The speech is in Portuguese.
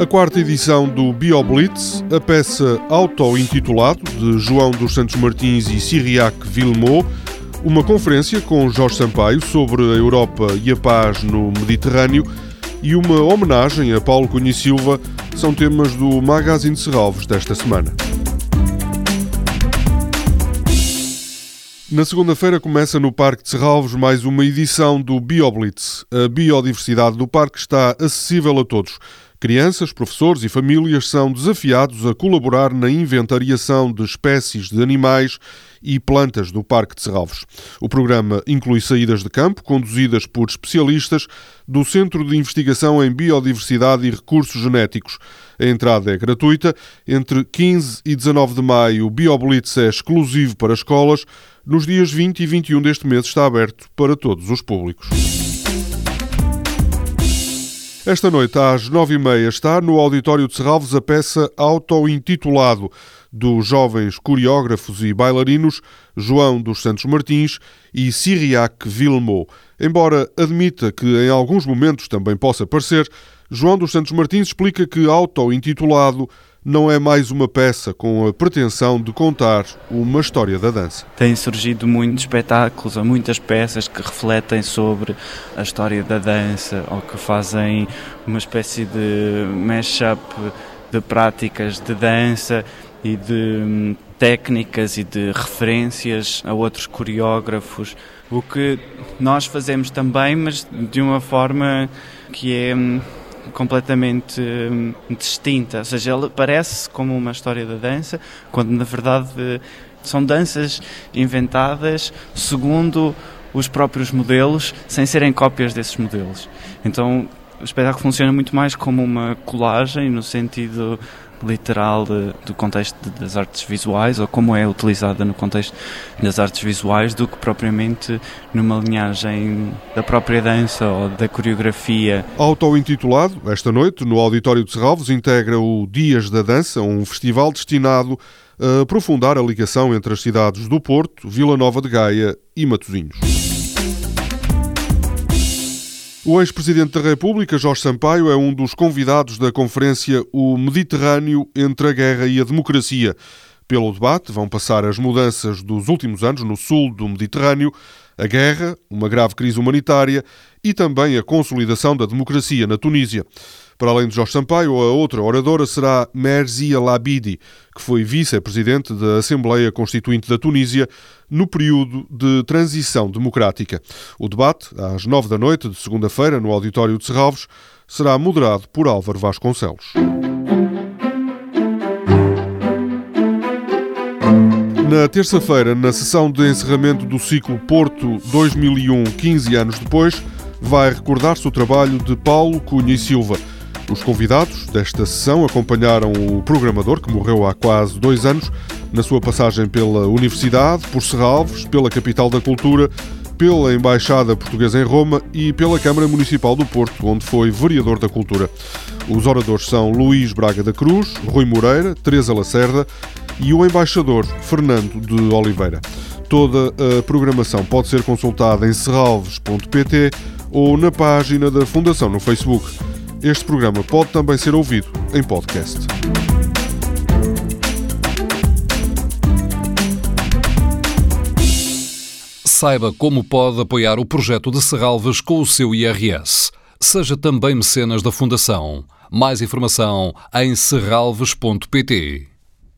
A quarta edição do BioBlitz, a peça auto-intitulado de João dos Santos Martins e Cyriac Villemot, uma conferência com Jorge Sampaio sobre a Europa e a paz no Mediterrâneo e uma homenagem a Paulo Cunha Silva são temas do Magazine de Serralves desta semana. Na segunda-feira começa no Parque de Serralves mais uma edição do BioBlitz. A biodiversidade do parque está acessível a todos. Crianças, professores e famílias são desafiados a colaborar na inventariação de espécies de animais e plantas do Parque de Serralves. O programa inclui saídas de campo conduzidas por especialistas do Centro de Investigação em Biodiversidade e Recursos Genéticos. A entrada é gratuita. Entre 15 e 19 de maio, o BioBlitz é exclusivo para escolas. Nos dias 20 e 21 deste mês está aberto para todos os públicos. Esta noite, às nove e meia, está no Auditório de Serralves a peça auto-intitulado dos jovens coreógrafos e bailarinos João dos Santos Martins e Cyriac Villemot. Embora admita que em alguns momentos também possa parecer, João dos Santos Martins explica que auto-intitulado não é mais uma peça com a pretensão de contar uma história da dança. Têm surgido muitos espetáculos ou muitas peças que refletem sobre a história da dança ou que fazem uma espécie de mashup de práticas de dança e de hum, técnicas e de referências a outros coreógrafos, o que nós fazemos também, mas de uma forma que é hum, completamente hum, distinta, ou seja, ela parece como uma história da dança, quando na verdade são danças inventadas segundo os próprios modelos, sem serem cópias desses modelos. Então o espetáculo funciona muito mais como uma colagem, no sentido literal do contexto das artes visuais ou como é utilizada no contexto das artes visuais do que propriamente numa linhagem da própria dança ou da coreografia. Auto-intitulado, esta noite, no Auditório de Serralves, integra o Dias da Dança, um festival destinado a aprofundar a ligação entre as cidades do Porto, Vila Nova de Gaia e Matosinhos. O ex-presidente da República, Jorge Sampaio, é um dos convidados da conferência O Mediterrâneo entre a Guerra e a Democracia. Pelo debate vão passar as mudanças dos últimos anos no sul do Mediterrâneo, a guerra, uma grave crise humanitária e também a consolidação da democracia na Tunísia. Para além de Jorge Sampaio, a outra oradora será Merzia Labidi, que foi vice-presidente da Assembleia Constituinte da Tunísia no período de transição democrática. O debate, às nove da noite de segunda-feira, no auditório de Serralves, será moderado por Álvaro Vasconcelos. Na terça-feira, na sessão de encerramento do ciclo Porto 2001, 15 anos depois, vai recordar-se o trabalho de Paulo Cunha e Silva os convidados desta sessão acompanharam o programador, que morreu há quase dois anos, na sua passagem pela Universidade, por Serralves, pela Capital da Cultura, pela Embaixada Portuguesa em Roma e pela Câmara Municipal do Porto, onde foi vereador da Cultura. Os oradores são Luís Braga da Cruz, Rui Moreira, Teresa Lacerda e o embaixador Fernando de Oliveira. Toda a programação pode ser consultada em serralves.pt ou na página da Fundação no Facebook. Este programa pode também ser ouvido em podcast. Saiba como pode apoiar o projeto de Serralves com o seu IRS. Seja também mecenas da Fundação. Mais informação em serralves.pt.